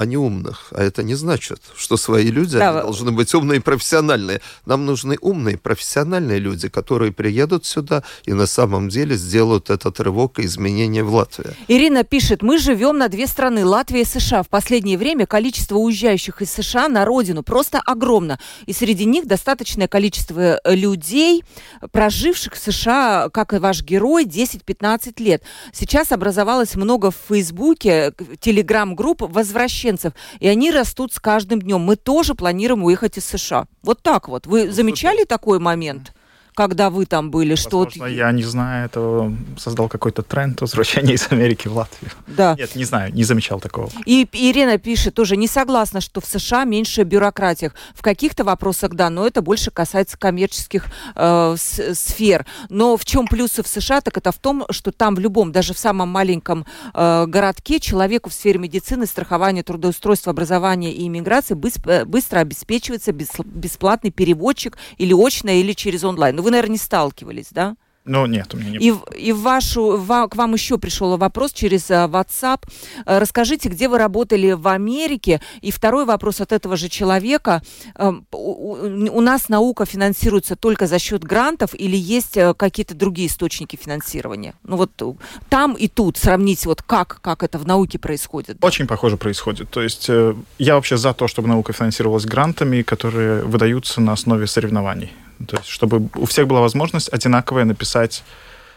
а не умных. А это не значит, что свои люди да. должны быть умные и профессиональные. Нам нужны умные, профессиональные люди, которые приедут сюда и на самом деле сделают этот рывок и изменения в Латвии. Ирина пишет, мы живем на две страны, Латвия и США. В последнее время количество уезжающих из США на родину просто огромно. И среди них достаточное количество э, людей, проживших в США, как и ваш герой, 10-15 лет. Сейчас образовалось много в Фейсбуке, телеграм-групп возвращения переселенцев, и они растут с каждым днем. Мы тоже планируем уехать из США. Вот так вот. Вы ну, замечали такой момент? Когда вы там были? Возможно, что я не знаю, это создал какой-то тренд возвращения из Америки в Латвию. Да. Нет, не знаю, не замечал такого. И Ирина пишет, тоже не согласна, что в США меньше бюрократии. В каких-то вопросах да, но это больше касается коммерческих э, сфер. Но в чем плюсы в США, так это в том, что там в любом, даже в самом маленьком э, городке человеку в сфере медицины, страхования, трудоустройства, образования и иммиграции быстро, быстро обеспечивается бесплатный переводчик или очно, или через онлайн. Ну, вы, наверное, не сталкивались, да? Ну, нет, у меня не И, и вашу, в, к вам еще пришел вопрос через uh, WhatsApp. Uh, расскажите, где вы работали в Америке? И второй вопрос от этого же человека. Uh, у, нас наука финансируется только за счет грантов или есть uh, какие-то другие источники финансирования? Ну вот там и тут сравнить, вот как, как это в науке происходит. Очень похоже происходит. То есть э, я вообще за то, чтобы наука финансировалась грантами, которые выдаются на основе соревнований. То есть, чтобы у всех была возможность одинаковая написать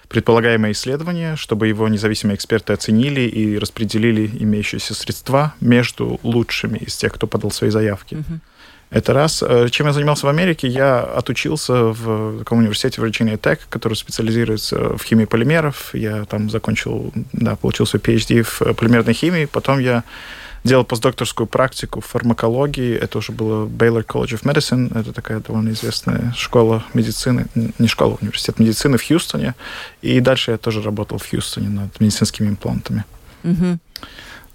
предполагаемое исследование, чтобы его независимые эксперты оценили и распределили имеющиеся средства между лучшими из тех, кто подал свои заявки. Uh-huh. Это раз. Э, чем я занимался в Америке? Я отучился в таком университете Virginia Tech, который специализируется в химии полимеров. Я там закончил, да, получил свой PhD в полимерной химии. Потом я делал постдокторскую практику в фармакологии. Это уже было Baylor College of Medicine. Это такая довольно известная школа медицины, не школа, университет медицины в Хьюстоне. И дальше я тоже работал в Хьюстоне над медицинскими имплантами. Угу.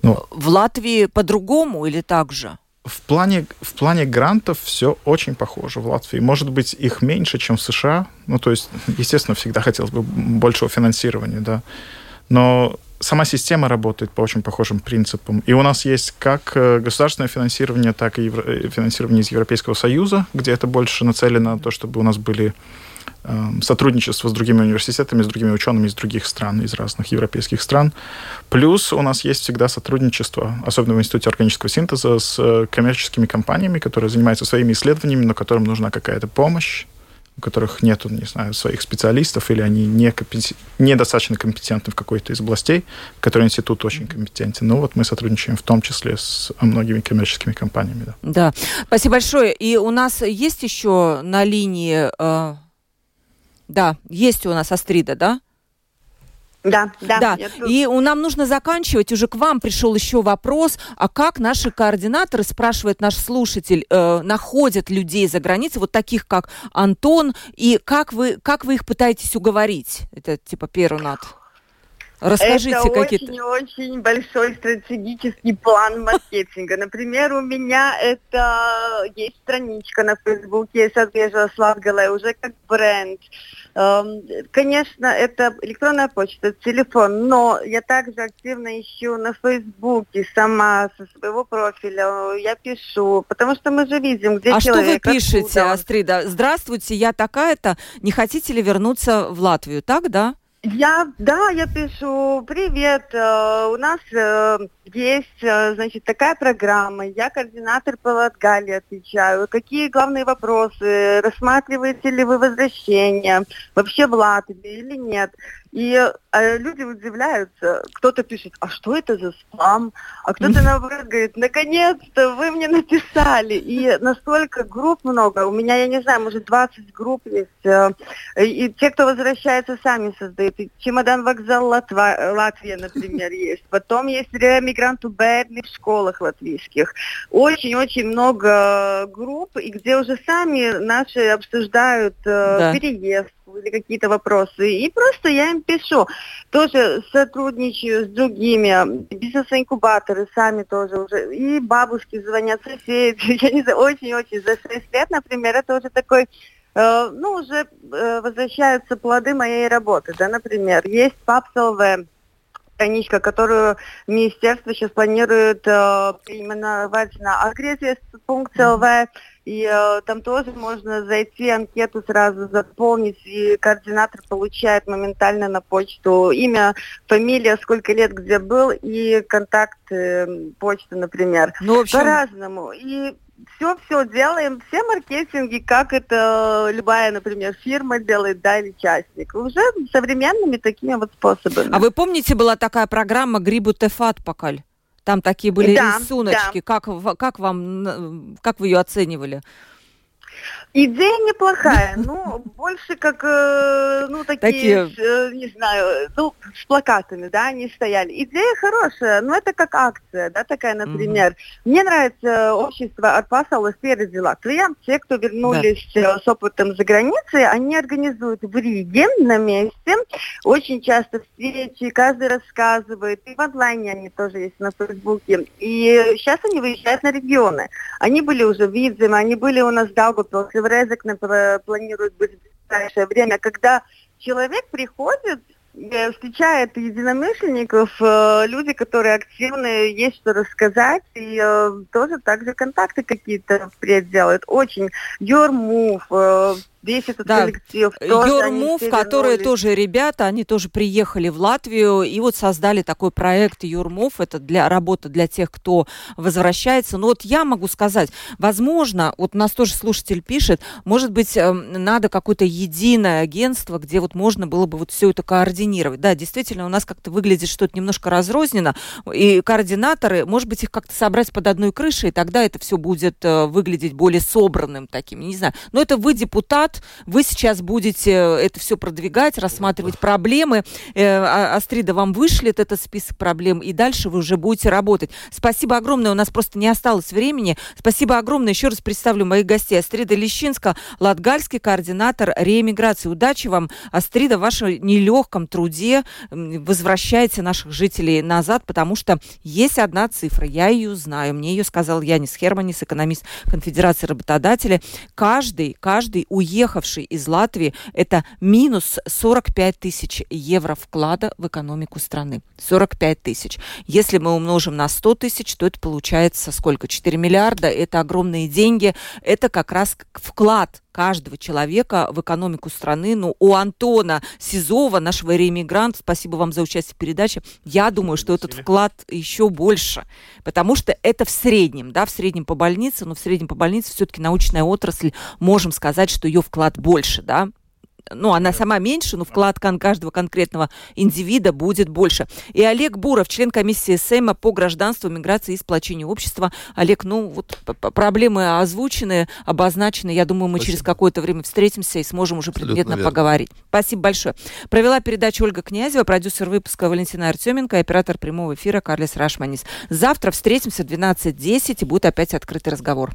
Ну, в Латвии по-другому или так же? В плане, в плане грантов все очень похоже в Латвии. Может быть, их меньше, чем в США. Ну, то есть, естественно, всегда хотелось бы большего финансирования, да. Но сама система работает по очень похожим принципам. И у нас есть как э, государственное финансирование, так и э, финансирование из Европейского Союза, где это больше нацелено на то, чтобы у нас были Эм, сотрудничество с другими университетами, с другими учеными из других стран, из разных европейских стран. Плюс у нас есть всегда сотрудничество, особенно в Институте органического синтеза, с э, коммерческими компаниями, которые занимаются своими исследованиями, но которым нужна какая-то помощь, у которых нет, не знаю, своих специалистов, или они не компетен... недостаточно компетентны в какой-то из областей, в которой институт очень компетентен. Ну вот мы сотрудничаем в том числе с многими коммерческими компаниями. Да, да. спасибо большое. И у нас есть еще на линии э, да, есть у нас Астрида, да? Да, да. да. И нам нужно заканчивать. Уже к вам пришел еще вопрос, а как наши координаторы, спрашивает наш слушатель, э, находят людей за границей, вот таких как Антон, и как вы, как вы их пытаетесь уговорить? Это типа первый над. Расскажите какие-то. Это очень-очень большой стратегический план маркетинга. Например, у меня это есть страничка на Фейсбуке Садвежа Славгала уже как бренд. Эм, конечно, это электронная почта, телефон, но я также активно ищу на Фейсбуке сама со своего профиля, я пишу, потому что мы же видим, где а человек. А что вы пишете, Астрида? Здравствуйте, я такая-то, не хотите ли вернуться в Латвию, так, да? Я, да, я пишу, привет, э, у нас э, есть, э, значит, такая программа, я координатор по Латгалии отвечаю, какие главные вопросы, рассматриваете ли вы возвращение вообще в Латвию или нет. И э, люди удивляются, кто-то пишет, а что это за спам? А кто-то (laughs) наоборот говорит, наконец-то вы мне написали. И настолько групп много, у меня, я не знаю, может 20 групп есть. Э, и те, кто возвращается, сами создают. И чемодан вокзал Латва, Латвия, например, (laughs) есть. Потом есть ремигранту Берли в школах латвийских. Очень-очень много групп, и где уже сами наши обсуждают э, да. переезд или какие-то вопросы. И просто я им пишу. Тоже сотрудничаю с другими. Бизнес-инкубаторы сами тоже уже. И бабушки звонят, соседи. (laughs) Я не знаю, очень-очень. За 6 лет, например, это уже такой э, ну, уже э, возвращаются плоды моей работы, да, например, есть ПАПС ЛВ, страничка, которую министерство сейчас планирует э, переименовать на агресия.лв. И э, там тоже можно зайти, анкету сразу заполнить, и координатор получает моментально на почту имя, фамилия, сколько лет где был, и контакт э, почты, например. Ну, общем... По-разному. И все-все делаем, все маркетинги, как это любая, например, фирма делает, да, или частник. Уже современными такими вот способами. А вы помните, была такая программа «Грибу Тефат Покаль»? Там такие были да, рисуночки. Да. Как, как вам, как вы ее оценивали? Идея неплохая, но больше как, э, ну, такие, такие... Э, не знаю, ну, с плакатами, да, они стояли. Идея хорошая, но это как акция, да, такая, например. Mm-hmm. Мне нравится общество от Пасала спереди Латвия. Те, кто вернулись да. с опытом за границей, они организуют в Риге на месте. Очень часто встречи, каждый рассказывает. И в онлайне они тоже есть на Фейсбуке. И сейчас они выезжают на регионы. Они были уже в Видземе, они были у нас в Даугавпилсе, в Резекне планирует быть в ближайшее время, когда человек приходит, э, встречает единомышленников, э, люди, которые активны, есть что рассказать, и э, тоже также контакты какие-то впредь. Очень your move, весь этот да. коллектив. Юрмув, которые тоже ребята, они тоже приехали в Латвию и вот создали такой проект Юрмув. Это для работы для тех, кто возвращается. Но вот я могу сказать, возможно, вот у нас тоже слушатель пишет, может быть, эм, надо какое-то единое агентство, где вот можно было бы вот все это координировать. Да, действительно, у нас как-то выглядит что-то немножко разрознено, и координаторы, может быть, их как-то собрать под одной крышей, и тогда это все будет э, выглядеть более собранным таким, не знаю. Но это вы депутат, вклад. Вы сейчас будете это все продвигать, рассматривать проблемы. Э, а, Астрида вам вышлет этот список проблем, и дальше вы уже будете работать. Спасибо огромное. У нас просто не осталось времени. Спасибо огромное. Еще раз представлю моих гостей. Астрида Лещинска, латгальский координатор реэмиграции. Удачи вам, Астрида, в вашем нелегком труде. Возвращайте наших жителей назад, потому что есть одна цифра. Я ее знаю. Мне ее сказал Янис Херманис, экономист Конфедерации работодателей. Каждый, каждый уедет уехавший из Латвии, это минус 45 тысяч евро вклада в экономику страны. 45 тысяч. Если мы умножим на 100 тысяч, то это получается сколько? 4 миллиарда. Это огромные деньги. Это как раз вклад каждого человека в экономику страны. Ну, у Антона Сизова, нашего реэмигранта, спасибо вам за участие в передаче, я думаю, что этот вклад еще больше, потому что это в среднем, да, в среднем по больнице, но в среднем по больнице все-таки научная отрасль, можем сказать, что ее вклад больше, да, ну, она сама меньше, но вклад каждого конкретного индивида будет больше. И Олег Буров, член комиссии СЭМа по гражданству, миграции и сплочению общества. Олег, ну, вот проблемы озвучены, обозначены. Я думаю, мы Спасибо. через какое-то время встретимся и сможем уже Абсолютно предметно верно. поговорить. Спасибо большое. Провела передачу Ольга Князева, продюсер выпуска Валентина Артеменко, оператор прямого эфира Карлис Рашманис. Завтра встретимся в 12.10 и будет опять открытый разговор.